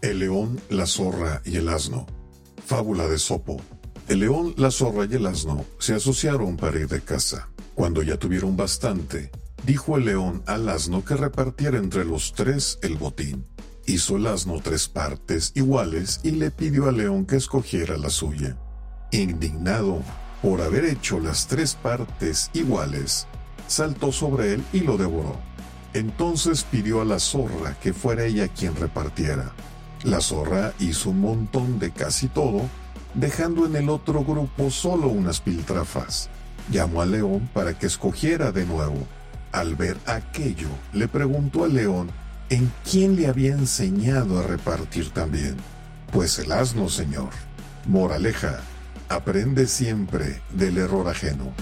El león, la zorra y el asno. Fábula de Sopo. El león, la zorra y el asno se asociaron para ir de caza. Cuando ya tuvieron bastante, dijo el león al asno que repartiera entre los tres el botín. Hizo el asno tres partes iguales y le pidió al león que escogiera la suya. Indignado por haber hecho las tres partes iguales, saltó sobre él y lo devoró. Entonces pidió a la zorra que fuera ella quien repartiera. La zorra hizo un montón de casi todo, dejando en el otro grupo solo unas piltrafas. Llamó al león para que escogiera de nuevo. Al ver aquello, le preguntó al león en quién le había enseñado a repartir también. Pues el asno, señor. Moraleja, aprende siempre del error ajeno.